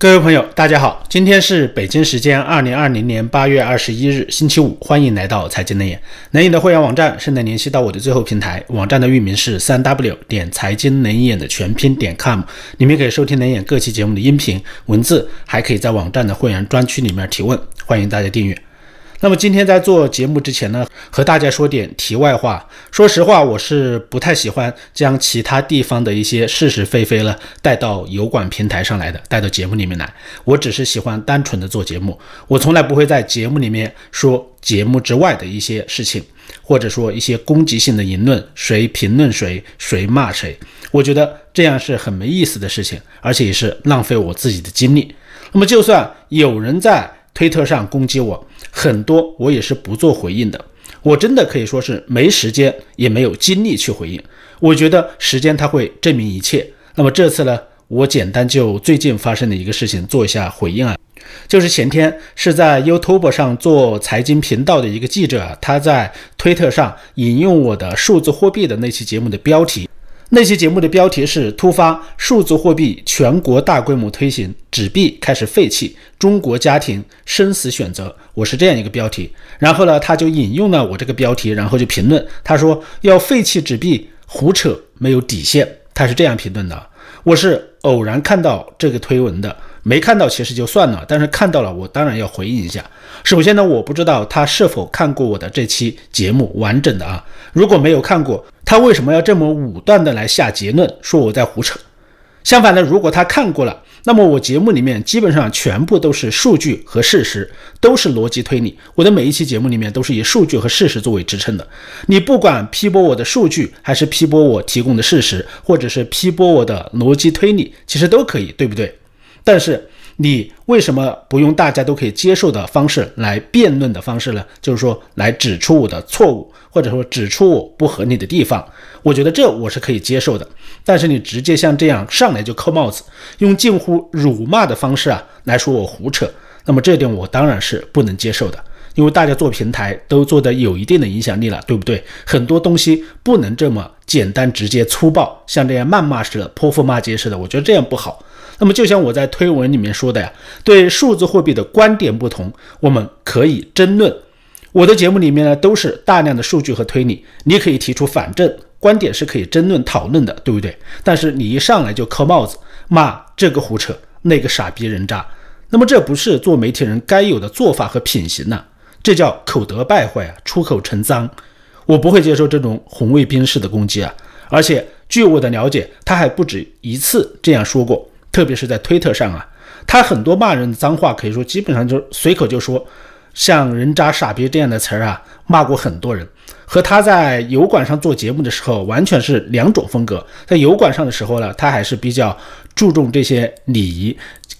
各位朋友，大家好，今天是北京时间二零二零年八月二十一日，星期五，欢迎来到财经能眼。能眼的会员网站是能联系到我的最后平台，网站的域名是三 w 点财经能眼的全拼点 com，里面可以收听能眼各期节目的音频文字，还可以在网站的会员专区里面提问，欢迎大家订阅。那么今天在做节目之前呢，和大家说点题外话。说实话，我是不太喜欢将其他地方的一些是是非非了带到油管平台上来的，带到节目里面来。我只是喜欢单纯的做节目，我从来不会在节目里面说节目之外的一些事情，或者说一些攻击性的言论，谁评论谁，谁骂谁。我觉得这样是很没意思的事情，而且也是浪费我自己的精力。那么就算有人在。推特上攻击我很多，我也是不做回应的。我真的可以说是没时间，也没有精力去回应。我觉得时间它会证明一切。那么这次呢，我简单就最近发生的一个事情做一下回应啊，就是前天是在 YouTube 上做财经频道的一个记者，他在推特上引用我的数字货币的那期节目的标题。那期节目的标题是“突发数字货币全国大规模推行，纸币开始废弃，中国家庭生死选择”。我是这样一个标题。然后呢，他就引用了我这个标题，然后就评论，他说要废弃纸币，胡扯，没有底线。他是这样评论的。我是偶然看到这个推文的。没看到其实就算了，但是看到了，我当然要回应一下。首先呢，我不知道他是否看过我的这期节目完整的啊。如果没有看过，他为什么要这么武断的来下结论，说我在胡扯？相反呢，如果他看过了，那么我节目里面基本上全部都是数据和事实，都是逻辑推理。我的每一期节目里面都是以数据和事实作为支撑的。你不管批驳我的数据，还是批驳我提供的事实，或者是批驳我的逻辑推理，其实都可以，对不对？但是你为什么不用大家都可以接受的方式来辩论的方式呢？就是说来指出我的错误，或者说指出我不合理的地方。我觉得这我是可以接受的。但是你直接像这样上来就扣帽子，用近乎辱骂的方式啊来说我胡扯，那么这点我当然是不能接受的。因为大家做平台都做的有一定的影响力了，对不对？很多东西不能这么简单、直接、粗暴，像这样谩骂似的、泼妇骂街似的，我觉得这样不好。那么，就像我在推文里面说的呀，对数字货币的观点不同，我们可以争论。我的节目里面呢，都是大量的数据和推理，你可以提出反证，观点是可以争论讨论的，对不对？但是你一上来就扣帽子，骂这个胡扯，那个傻逼人渣，那么这不是做媒体人该有的做法和品行呐，这叫口德败坏啊，出口成脏。我不会接受这种红卫兵式的攻击啊！而且据我的了解，他还不止一次这样说过。特别是在推特上啊，他很多骂人的脏话，可以说基本上就随口就说，像人渣、傻逼这样的词儿啊，骂过很多人。和他在油管上做节目的时候完全是两种风格。在油管上的时候呢，他还是比较注重这些礼仪，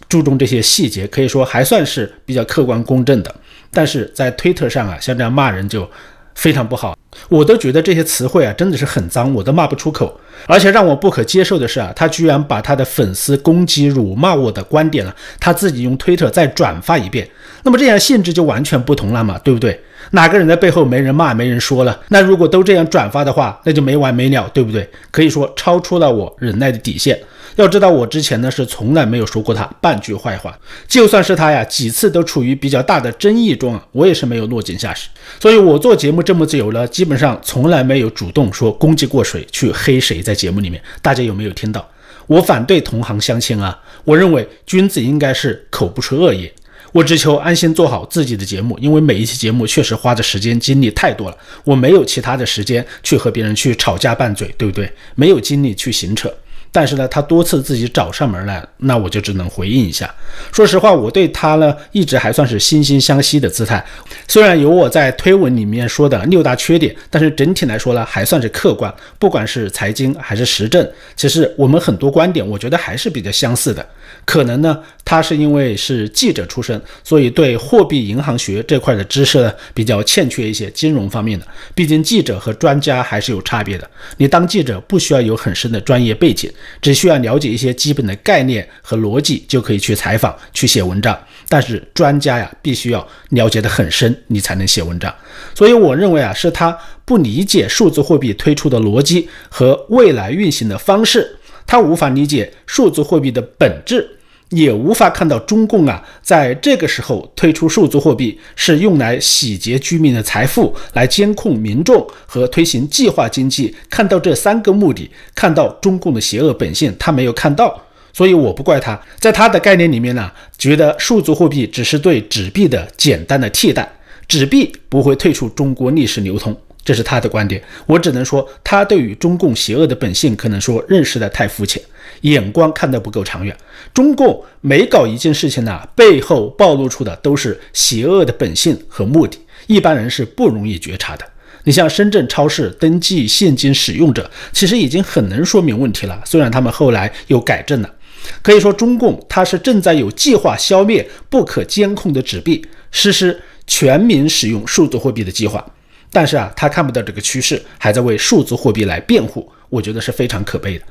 注重这些细节，可以说还算是比较客观公正的。但是在推特上啊，像这样骂人就非常不好。我都觉得这些词汇啊，真的是很脏，我都骂不出口。而且让我不可接受的是啊，他居然把他的粉丝攻击、辱骂我的观点了，他自己用推特再转发一遍。那么这样性质就完全不同了嘛，对不对？哪个人在背后没人骂、没人说了？那如果都这样转发的话，那就没完没了，对不对？可以说超出了我忍耐的底线。要知道，我之前呢是从来没有说过他半句坏话，就算是他呀几次都处于比较大的争议中啊，我也是没有落井下石。所以我做节目这么久了，基本上从来没有主动说攻击过谁，去黑谁。在节目里面，大家有没有听到？我反对同行相亲啊！我认为君子应该是口不出恶言。我只求安心做好自己的节目，因为每一期节目确实花的时间精力太多了，我没有其他的时间去和别人去吵架拌嘴，对不对？没有精力去行扯。但是呢，他多次自己找上门来，那我就只能回应一下。说实话，我对他呢一直还算是惺惺相惜的姿态。虽然有我在推文里面说的六大缺点，但是整体来说呢，还算是客观。不管是财经还是时政，其实我们很多观点，我觉得还是比较相似的。可能呢，他是因为是记者出身，所以对货币银行学这块的知识呢比较欠缺一些金融方面的。毕竟记者和专家还是有差别的。你当记者不需要有很深的专业背景。只需要了解一些基本的概念和逻辑，就可以去采访、去写文章。但是专家呀，必须要了解得很深，你才能写文章。所以我认为啊，是他不理解数字货币推出的逻辑和未来运行的方式，他无法理解数字货币的本质。也无法看到中共啊在这个时候推出数字货币是用来洗劫居民的财富、来监控民众和推行计划经济。看到这三个目的，看到中共的邪恶本性，他没有看到，所以我不怪他。在他的概念里面呢，觉得数字货币只是对纸币的简单的替代，纸币不会退出中国历史流通。这是他的观点，我只能说他对于中共邪恶的本性可能说认识的太肤浅，眼光看得不够长远。中共每搞一件事情呢，背后暴露出的都是邪恶的本性和目的，一般人是不容易觉察的。你像深圳超市登记现金使用者，其实已经很能说明问题了，虽然他们后来又改正了。可以说，中共它是正在有计划消灭不可监控的纸币，实施全民使用数字货币的计划。但是啊，他看不到这个趋势，还在为数字货币来辩护，我觉得是非常可悲的。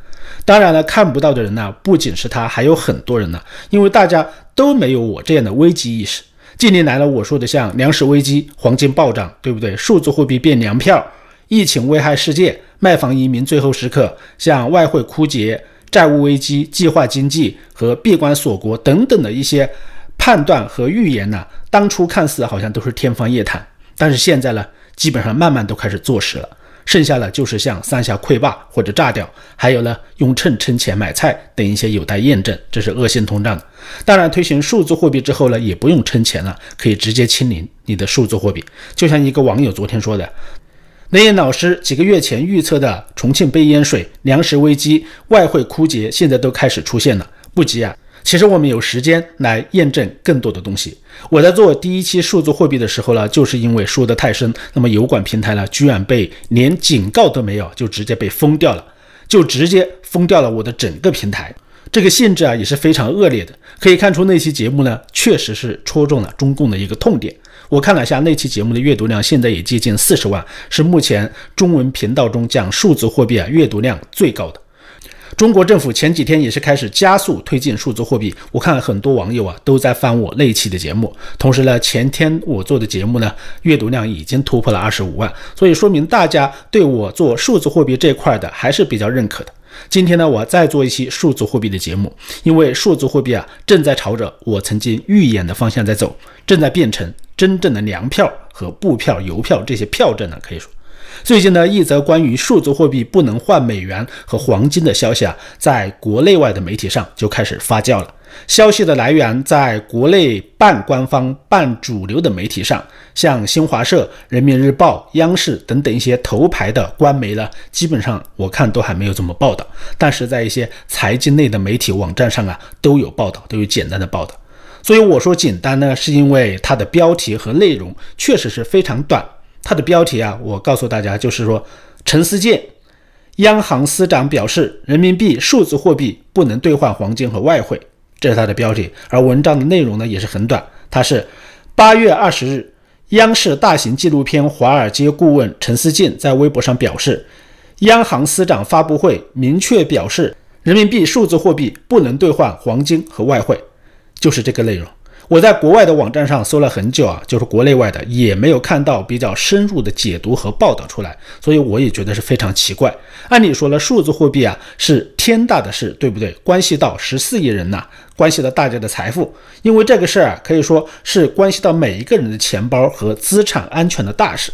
当然了，看不到的人呢，不仅是他，还有很多人呢，因为大家都没有我这样的危机意识。近年来呢，我说的像粮食危机、黄金暴涨，对不对？数字货币变粮票，疫情危害世界，卖房移民最后时刻，像外汇枯竭、债务危机、计划经济和闭关锁国等等的一些判断和预言呢，当初看似好像都是天方夜谭，但是现在呢？基本上慢慢都开始坐实了，剩下的就是像三峡溃坝或者炸掉，还有呢用秤称钱买菜等一些有待验证，这是恶性通胀。当然，推行数字货币之后呢，也不用称钱了，可以直接清零你的数字货币。就像一个网友昨天说的，雷岩老师几个月前预测的重庆被淹水、粮食危机、外汇枯竭，现在都开始出现了，不急啊。其实我们有时间来验证更多的东西。我在做第一期数字货币的时候呢，就是因为说的太深，那么油管平台呢，居然被连警告都没有，就直接被封掉了，就直接封掉了我的整个平台。这个性质啊也是非常恶劣的。可以看出那期节目呢，确实是戳中了中共的一个痛点。我看了一下那期节目的阅读量，现在也接近四十万，是目前中文频道中讲数字货币啊阅读量最高的。中国政府前几天也是开始加速推进数字货币，我看很多网友啊都在翻我那期的节目。同时呢，前天我做的节目呢，阅读量已经突破了二十五万，所以说明大家对我做数字货币这块的还是比较认可的。今天呢，我再做一期数字货币的节目，因为数字货币啊正在朝着我曾经预演的方向在走，正在变成真正的粮票和布票、邮票这些票证呢，可以说。最近呢，一则关于数字货币不能换美元和黄金的消息啊，在国内外的媒体上就开始发酵了。消息的来源在国内半官方、半主流的媒体上，像新华社、人民日报、央视等等一些头牌的官媒呢，基本上我看都还没有怎么报道。但是在一些财经类的媒体网站上啊，都有报道，都有简单的报道。所以我说简单呢，是因为它的标题和内容确实是非常短。它的标题啊，我告诉大家，就是说，陈思健，央行司长表示，人民币数字货币不能兑换黄金和外汇，这是它的标题。而文章的内容呢，也是很短。它是八月二十日，央视大型纪录片《华尔街顾问》陈思健在微博上表示，央行司长发布会明确表示，人民币数字货币不能兑换黄金和外汇，就是这个内容。我在国外的网站上搜了很久啊，就是国内外的也没有看到比较深入的解读和报道出来，所以我也觉得是非常奇怪。按理说呢，数字货币啊是天大的事，对不对？关系到十四亿人呐，关系到大家的财富，因为这个事儿啊可以说是关系到每一个人的钱包和资产安全的大事。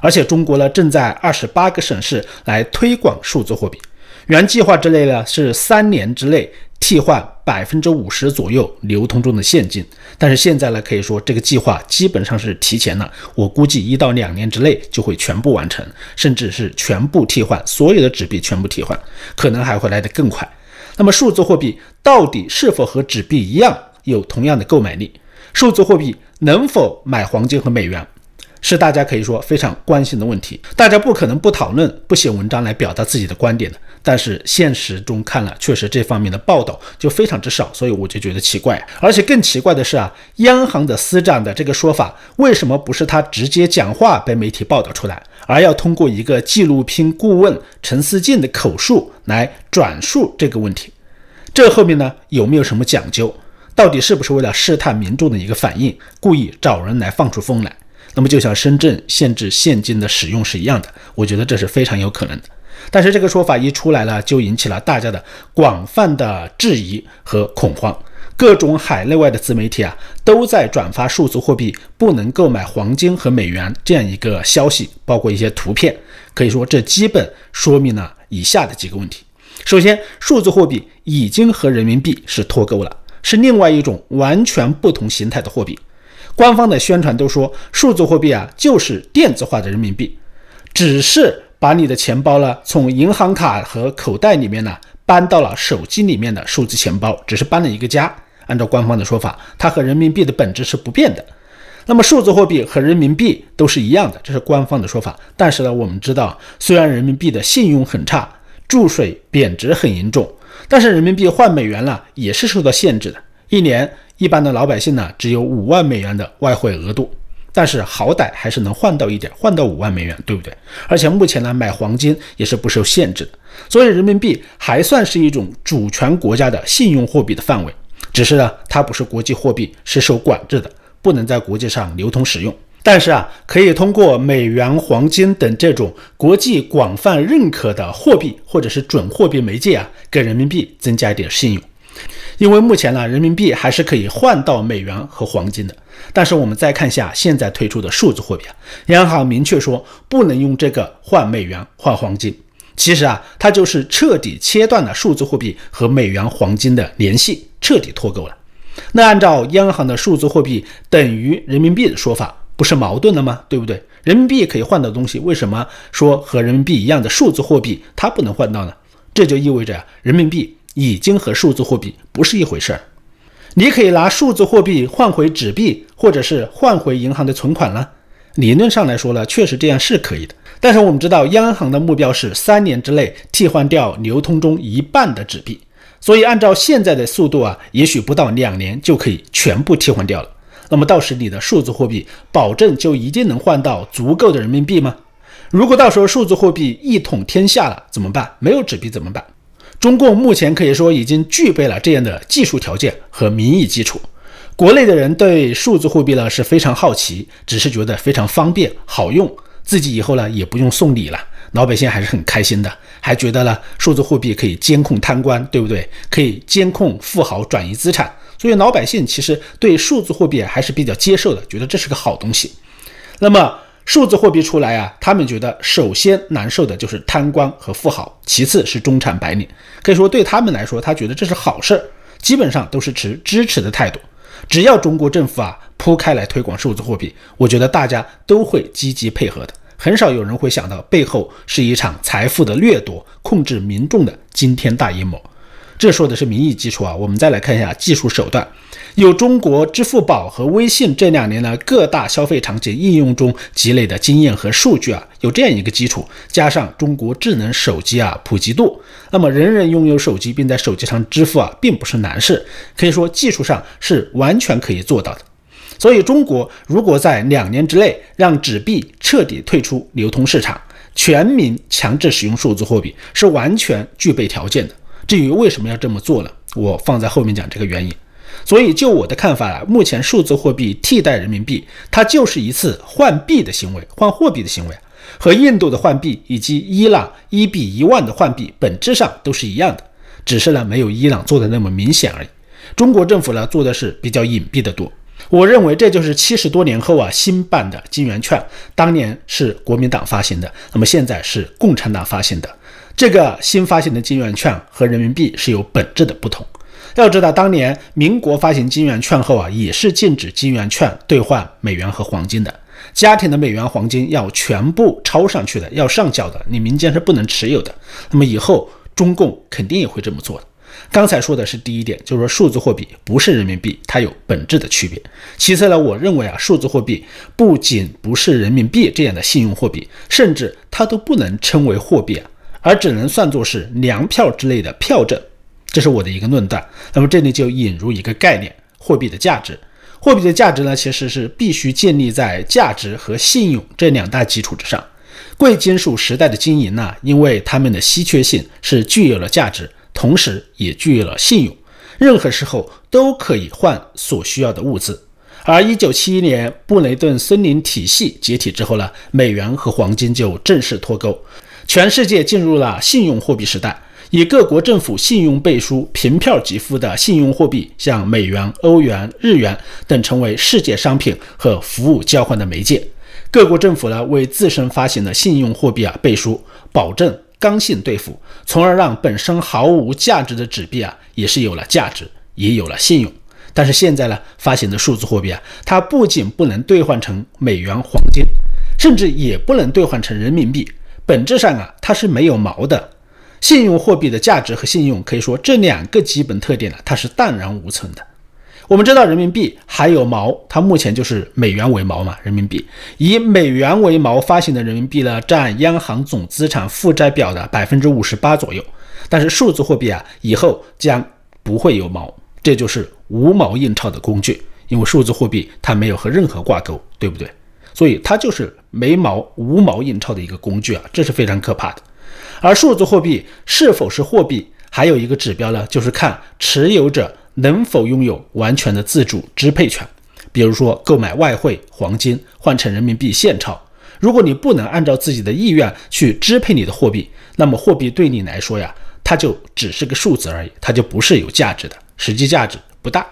而且中国呢正在二十八个省市来推广数字货币，原计划之内呢是三年之内。替换百分之五十左右流通中的现金，但是现在呢，可以说这个计划基本上是提前了。我估计一到两年之内就会全部完成，甚至是全部替换，所有的纸币全部替换，可能还会来得更快。那么数字货币到底是否和纸币一样有同样的购买力？数字货币能否买黄金和美元？是大家可以说非常关心的问题，大家不可能不讨论、不写文章来表达自己的观点的。但是现实中看了，确实这方面的报道就非常之少，所以我就觉得奇怪。而且更奇怪的是啊，央行的司长的这个说法，为什么不是他直接讲话被媒体报道出来，而要通过一个纪录片顾问陈思静的口述来转述这个问题？这后面呢有没有什么讲究？到底是不是为了试探民众的一个反应，故意找人来放出风来？那么就像深圳限制现金的使用是一样的，我觉得这是非常有可能的。但是这个说法一出来了，就引起了大家的广泛的质疑和恐慌。各种海内外的自媒体啊都在转发数字货币不能购买黄金和美元这样一个消息，包括一些图片。可以说，这基本说明了以下的几个问题：首先，数字货币已经和人民币是脱钩了，是另外一种完全不同形态的货币。官方的宣传都说，数字货币啊就是电子化的人民币，只是把你的钱包呢从银行卡和口袋里面呢搬到了手机里面的数字钱包，只是搬了一个家。按照官方的说法，它和人民币的本质是不变的。那么数字货币和人民币都是一样的，这是官方的说法。但是呢，我们知道，虽然人民币的信用很差，注水贬值很严重，但是人民币换美元呢也是受到限制的，一年。一般的老百姓呢，只有五万美元的外汇额度，但是好歹还是能换到一点，换到五万美元，对不对？而且目前呢，买黄金也是不受限制的，所以人民币还算是一种主权国家的信用货币的范围。只是呢，它不是国际货币，是受管制的，不能在国际上流通使用。但是啊，可以通过美元、黄金等这种国际广泛认可的货币或者是准货币媒介啊，给人民币增加一点信用。因为目前呢，人民币还是可以换到美元和黄金的。但是我们再看一下现在推出的数字货币啊，央行明确说不能用这个换美元换黄金。其实啊，它就是彻底切断了数字货币和美元、黄金的联系，彻底脱钩了。那按照央行的数字货币等于人民币的说法，不是矛盾了吗？对不对？人民币可以换到东西，为什么说和人民币一样的数字货币它不能换到呢？这就意味着人民币。已经和数字货币不是一回事儿。你可以拿数字货币换回纸币，或者是换回银行的存款了。理论上来说呢，确实这样是可以的。但是我们知道，央行的目标是三年之内替换掉流通中一半的纸币，所以按照现在的速度啊，也许不到两年就可以全部替换掉了。那么到时你的数字货币保证就一定能换到足够的人民币吗？如果到时候数字货币一统天下了怎么办？没有纸币怎么办？中共目前可以说已经具备了这样的技术条件和民意基础。国内的人对数字货币呢是非常好奇，只是觉得非常方便好用，自己以后呢也不用送礼了，老百姓还是很开心的，还觉得呢数字货币可以监控贪官，对不对？可以监控富豪转移资产，所以老百姓其实对数字货币还是比较接受的，觉得这是个好东西。那么。数字货币出来啊，他们觉得首先难受的就是贪官和富豪，其次是中产白领。可以说对他们来说，他觉得这是好事儿，基本上都是持支持的态度。只要中国政府啊铺开来推广数字货币，我觉得大家都会积极配合的。很少有人会想到背后是一场财富的掠夺、控制民众的惊天大阴谋。这说的是民意基础啊，我们再来看一下技术手段。有中国支付宝和微信这两年呢各大消费场景应用中积累的经验和数据啊，有这样一个基础，加上中国智能手机啊普及度，那么人人拥有手机并在手机上支付啊，并不是难事，可以说技术上是完全可以做到的。所以中国如果在两年之内让纸币彻底退出流通市场，全民强制使用数字货币，是完全具备条件的。至于为什么要这么做呢？我放在后面讲这个原因。所以，就我的看法啊，目前数字货币替代人民币，它就是一次换币的行为，换货币的行为，和印度的换币以及伊朗一比一万的换币本质上都是一样的，只是呢没有伊朗做的那么明显而已。中国政府呢做的是比较隐蔽的多。我认为这就是七十多年后啊新办的金圆券，当年是国民党发行的，那么现在是共产党发行的。这个新发行的金圆券和人民币是有本质的不同。要知道，当年民国发行金圆券后啊，也是禁止金圆券兑换美元和黄金的。家庭的美元、黄金要全部抄上去的，要上缴的，你民间是不能持有的。那么以后中共肯定也会这么做的。刚才说的是第一点，就是说数字货币不是人民币，它有本质的区别。其次呢，我认为啊，数字货币不仅不是人民币这样的信用货币，甚至它都不能称为货币啊。而只能算作是粮票之类的票证，这是我的一个论断。那么这里就引入一个概念：货币的价值。货币的价值呢，其实是必须建立在价值和信用这两大基础之上。贵金属时代的金银呢，因为它们的稀缺性，是具有了价值，同时也具有了信用，任何时候都可以换所需要的物资。而一九七一年布雷顿森林体系解体之后呢，美元和黄金就正式脱钩。全世界进入了信用货币时代，以各国政府信用背书、凭票给付的信用货币，像美元、欧元、日元等，成为世界商品和服务交换的媒介。各国政府呢，为自身发行的信用货币啊背书，保证刚性兑付，从而让本身毫无价值的纸币啊，也是有了价值，也有了信用。但是现在呢，发行的数字货币啊，它不仅不能兑换成美元、黄金，甚至也不能兑换成人民币。本质上啊，它是没有毛的。信用货币的价值和信用，可以说这两个基本特点呢，它是荡然无存的。我们知道人民币还有毛，它目前就是美元为毛嘛。人民币以美元为毛发行的人民币呢，占央行总资产负债表的百分之五十八左右。但是数字货币啊，以后将不会有毛，这就是无毛印钞的工具。因为数字货币它没有和任何挂钩，对不对？所以它就是没毛无毛印钞的一个工具啊，这是非常可怕的。而数字货币是否是货币，还有一个指标呢，就是看持有者能否拥有完全的自主支配权。比如说购买外汇、黄金换成人民币现钞，如果你不能按照自己的意愿去支配你的货币，那么货币对你来说呀，它就只是个数字而已，它就不是有价值的，实际价值不大。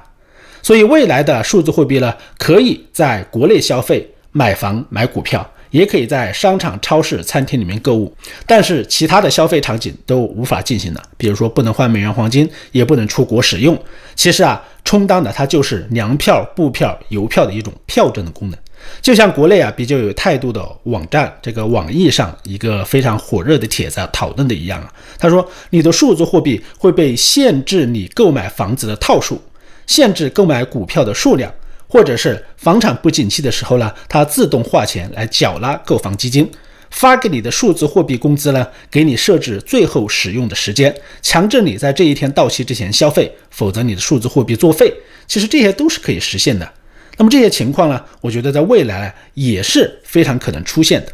所以未来的数字货币呢，可以在国内消费。买房、买股票，也可以在商场、超市、餐厅里面购物，但是其他的消费场景都无法进行了。比如说，不能换美元、黄金，也不能出国使用。其实啊，充当的它就是粮票、布票、邮票的一种票证的功能。就像国内啊比较有态度的网站，这个网易上一个非常火热的帖子啊讨论的一样啊，他说你的数字货币会被限制你购买房子的套数，限制购买股票的数量。或者是房产不景气的时候呢，它自动划钱来缴纳购房基金，发给你的数字货币工资呢，给你设置最后使用的时间，强制你在这一天到期之前消费，否则你的数字货币作废。其实这些都是可以实现的。那么这些情况呢，我觉得在未来也是非常可能出现的。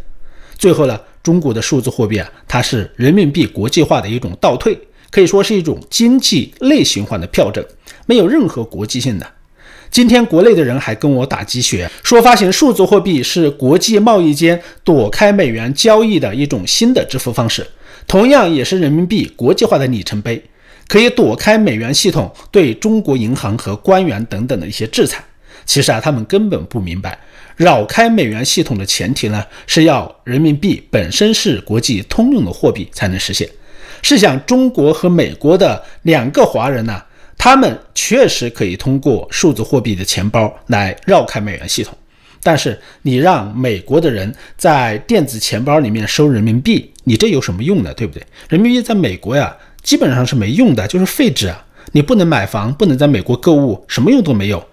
最后呢，中国的数字货币啊，它是人民币国际化的一种倒退，可以说是一种经济内循环的票证，没有任何国际性的。今天国内的人还跟我打鸡血，说发行数字货币是国际贸易间躲开美元交易的一种新的支付方式，同样也是人民币国际化的里程碑，可以躲开美元系统对中国银行和官员等等的一些制裁。其实啊，他们根本不明白，绕开美元系统的前提呢，是要人民币本身是国际通用的货币才能实现。试想，中国和美国的两个华人呢？他们确实可以通过数字货币的钱包来绕开美元系统，但是你让美国的人在电子钱包里面收人民币，你这有什么用呢？对不对？人民币在美国呀，基本上是没用的，就是废纸啊！你不能买房，不能在美国购物，什么用都没有。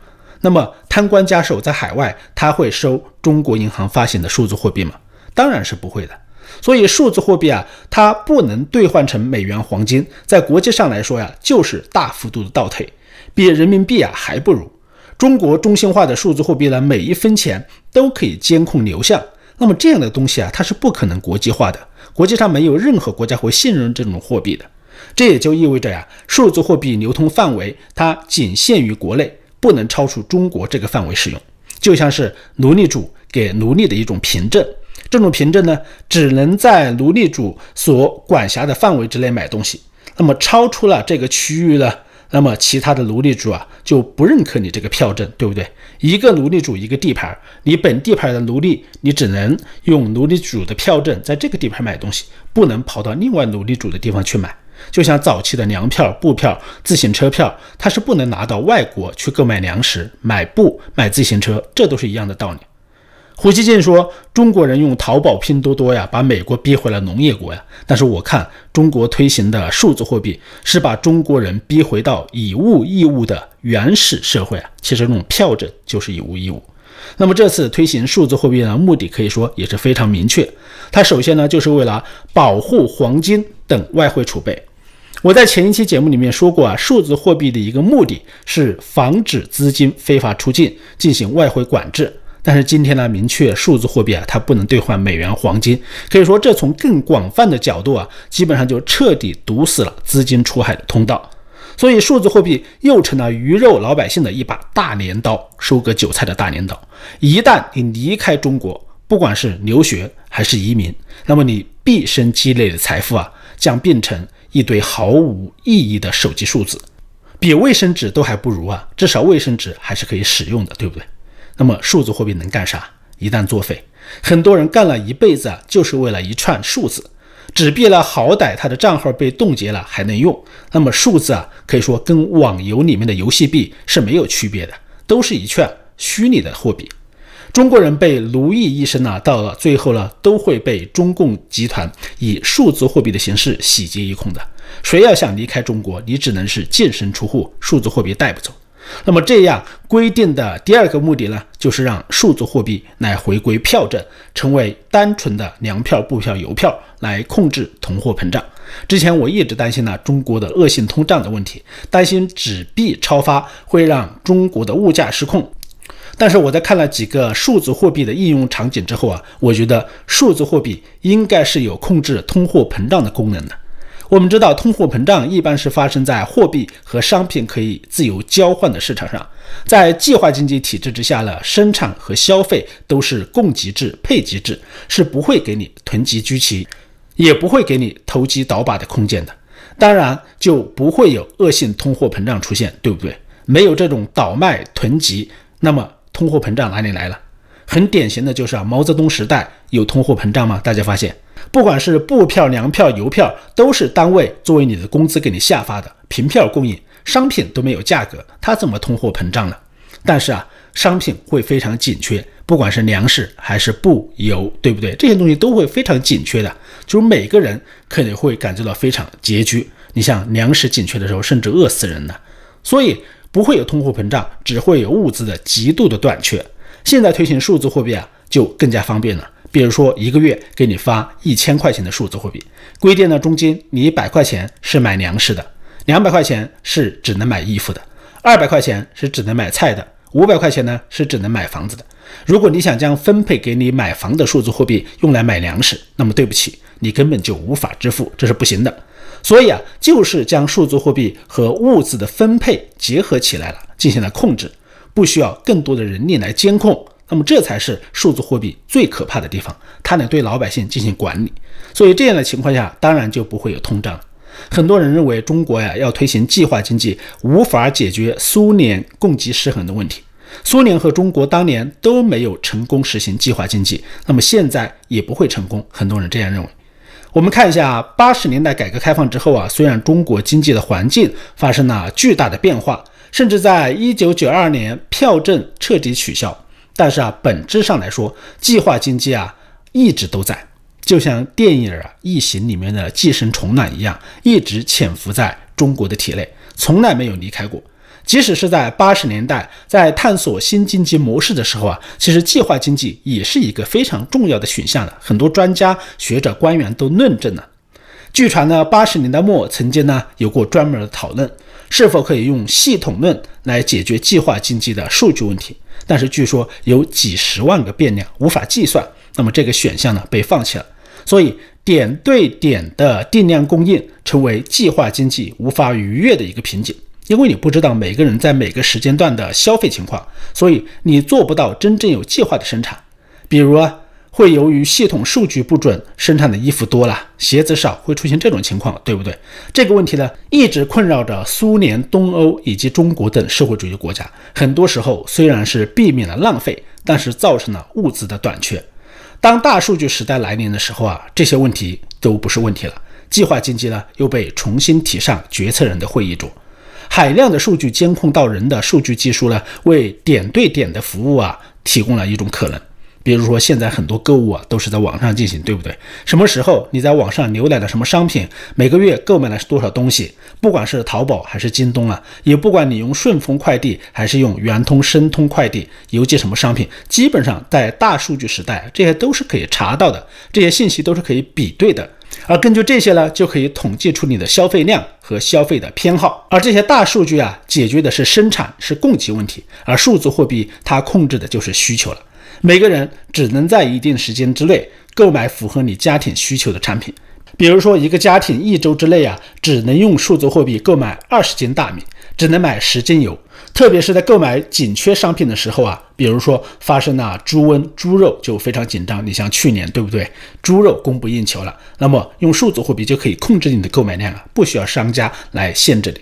那么贪官家手在海外，他会收中国银行发行的数字货币吗？当然是不会的。所以数字货币啊，它不能兑换成美元、黄金，在国际上来说呀，就是大幅度的倒退，比人民币啊还不如。中国中心化的数字货币呢，每一分钱都可以监控流向，那么这样的东西啊，它是不可能国际化的，国际上没有任何国家会信任这种货币的。这也就意味着呀，数字货币流通范围它仅限于国内，不能超出中国这个范围使用，就像是奴隶主给奴隶的一种凭证。这种凭证呢，只能在奴隶主所管辖的范围之内买东西。那么超出了这个区域呢，那么其他的奴隶主啊就不认可你这个票证，对不对？一个奴隶主一个地盘，你本地盘的奴隶，你只能用奴隶主的票证在这个地盘买东西，不能跑到另外奴隶主的地方去买。就像早期的粮票、布票、自行车票，它是不能拿到外国去购买粮食、买布、买自行车，这都是一样的道理。胡锡进说：“中国人用淘宝、拼多多呀，把美国逼回了农业国呀。但是我看中国推行的数字货币，是把中国人逼回到以物易物的原始社会啊。其实这种票证就是以物易物。那么这次推行数字货币呢，目的可以说也是非常明确。它首先呢，就是为了保护黄金等外汇储备。我在前一期节目里面说过啊，数字货币的一个目的是防止资金非法出境，进行外汇管制。”但是今天呢，明确数字货币啊，它不能兑换美元、黄金，可以说这从更广泛的角度啊，基本上就彻底堵死了资金出海的通道。所以数字货币又成了鱼肉老百姓的一把大镰刀，收割韭菜的大镰刀。一旦你离开中国，不管是留学还是移民，那么你毕生积累的财富啊，将变成一堆毫无意义的手机数字，比卫生纸都还不如啊！至少卫生纸还是可以使用的，对不对？那么数字货币能干啥？一旦作废，很多人干了一辈子啊，就是为了一串数字。纸币了，好歹他的账号被冻结了还能用。那么数字啊，可以说跟网游里面的游戏币是没有区别的，都是一串虚拟的货币。中国人被奴役一生呢，到了最后呢，都会被中共集团以数字货币的形式洗劫一空的。谁要想离开中国，你只能是净身出户，数字货币带不走。那么这样规定的第二个目的呢，就是让数字货币来回归票证，成为单纯的粮票、布票、邮票，来控制通货膨胀。之前我一直担心呢中国的恶性通胀的问题，担心纸币超发会让中国的物价失控。但是我在看了几个数字货币的应用场景之后啊，我觉得数字货币应该是有控制通货膨胀的功能的。我们知道，通货膨胀一般是发生在货币和商品可以自由交换的市场上。在计划经济体制之下呢，生产和消费都是供给制、配给制，是不会给你囤积居奇，也不会给你投机倒把的空间的。当然，就不会有恶性通货膨胀出现，对不对？没有这种倒卖囤积，那么通货膨胀哪里来了？很典型的就是啊，毛泽东时代有通货膨胀吗？大家发现？不管是布票、粮票、邮票，都是单位作为你的工资给你下发的，凭票供应，商品都没有价格，它怎么通货膨胀呢？但是啊，商品会非常紧缺，不管是粮食还是布、油，对不对？这些东西都会非常紧缺的，就是每个人可能会感觉到非常拮据。你像粮食紧缺的时候，甚至饿死人了。所以不会有通货膨胀，只会有物资的极度的短缺。现在推行数字货币啊，就更加方便了。比如说，一个月给你发一千块钱的数字货币，规定了中间你一百块钱是买粮食的，两百块钱是只能买衣服的，二百块钱是只能买菜的，五百块钱呢是只能买房子的。如果你想将分配给你买房的数字货币用来买粮食，那么对不起，你根本就无法支付，这是不行的。所以啊，就是将数字货币和物资的分配结合起来了，进行了控制，不需要更多的人力来监控。那么这才是数字货币最可怕的地方，它能对老百姓进行管理。所以这样的情况下，当然就不会有通胀。很多人认为中国呀要推行计划经济，无法解决苏联供给失衡的问题。苏联和中国当年都没有成功实行计划经济，那么现在也不会成功。很多人这样认为。我们看一下八十年代改革开放之后啊，虽然中国经济的环境发生了巨大的变化，甚至在一九九二年票证彻底取消。但是啊，本质上来说，计划经济啊一直都在，就像电影啊《异形》里面的寄生虫卵一样，一直潜伏在中国的体内，从来没有离开过。即使是在八十年代，在探索新经济模式的时候啊，其实计划经济也是一个非常重要的选项了。很多专家学者官员都论证了。据传呢，八十年代末曾经呢有过专门的讨论，是否可以用系统论来解决计划经济的数据问题。但是据说有几十万个变量无法计算，那么这个选项呢被放弃了。所以点对点的定量供应成为计划经济无法逾越的一个瓶颈，因为你不知道每个人在每个时间段的消费情况，所以你做不到真正有计划的生产。比如啊。会由于系统数据不准，生产的衣服多了，鞋子少，会出现这种情况，对不对？这个问题呢，一直困扰着苏联、东欧以及中国等社会主义国家。很多时候虽然是避免了浪费，但是造成了物资的短缺。当大数据时代来临的时候啊，这些问题都不是问题了。计划经济呢，又被重新提上决策人的会议桌。海量的数据监控到人的数据技术呢，为点对点的服务啊，提供了一种可能。比如说，现在很多购物啊都是在网上进行，对不对？什么时候你在网上浏览了什么商品，每个月购买了多少东西，不管是淘宝还是京东啊，也不管你用顺丰快递还是用圆通、申通快递邮寄什么商品，基本上在大数据时代，这些都是可以查到的，这些信息都是可以比对的。而根据这些呢，就可以统计出你的消费量和消费的偏好。而这些大数据啊，解决的是生产是供给问题，而数字货币它控制的就是需求了。每个人只能在一定时间之内购买符合你家庭需求的产品。比如说，一个家庭一周之内啊，只能用数字货币购买二十斤大米，只能买十斤油。特别是在购买紧缺商品的时候啊，比如说发生了猪瘟，猪肉就非常紧张。你像去年，对不对？猪肉供不应求了，那么用数字货币就可以控制你的购买量啊，不需要商家来限制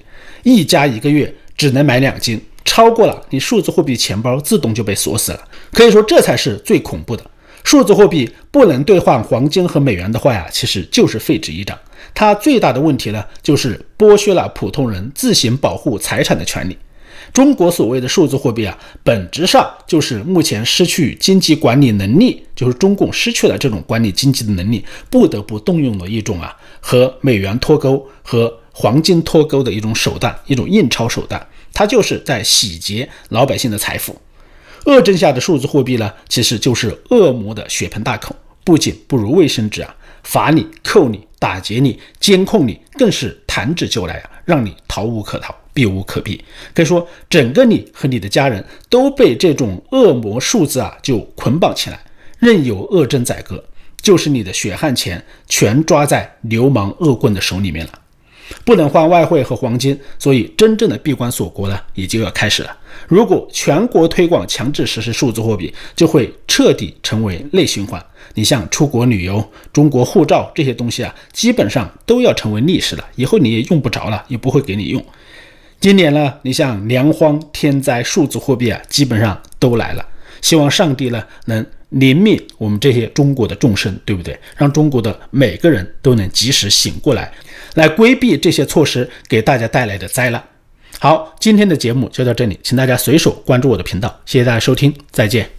你。一家一个月只能买两斤，超过了你数字货币钱包自动就被锁死了。可以说这才是最恐怖的。数字货币不能兑换黄金和美元的话呀，其实就是废纸一张。它最大的问题呢，就是剥削了普通人自行保护财产的权利。中国所谓的数字货币啊，本质上就是目前失去经济管理能力，就是中共失去了这种管理经济的能力，不得不动用的一种啊和美元脱钩、和黄金脱钩的一种手段，一种印钞手段。它就是在洗劫老百姓的财富。恶政下的数字货币呢，其实就是恶魔的血盆大口，不仅不如卫生纸啊，罚你、扣你、打劫你、监控你，更是弹指就来啊，让你逃无可逃。避无可避，可以说整个你和你的家人都被这种恶魔数字啊就捆绑起来，任由恶政宰割，就是你的血汗钱全抓在流氓恶棍的手里面了。不能换外汇和黄金，所以真正的闭关锁国呢也就要开始了。如果全国推广强制实施数字货币，就会彻底成为内循环。你像出国旅游、中国护照这些东西啊，基本上都要成为历史了，以后你也用不着了，也不会给你用。今年呢，你像粮荒、天灾、数字货币啊，基本上都来了。希望上帝呢能怜悯我们这些中国的众生，对不对？让中国的每个人都能及时醒过来，来规避这些措施给大家带来的灾难。好，今天的节目就到这里，请大家随手关注我的频道，谢谢大家收听，再见。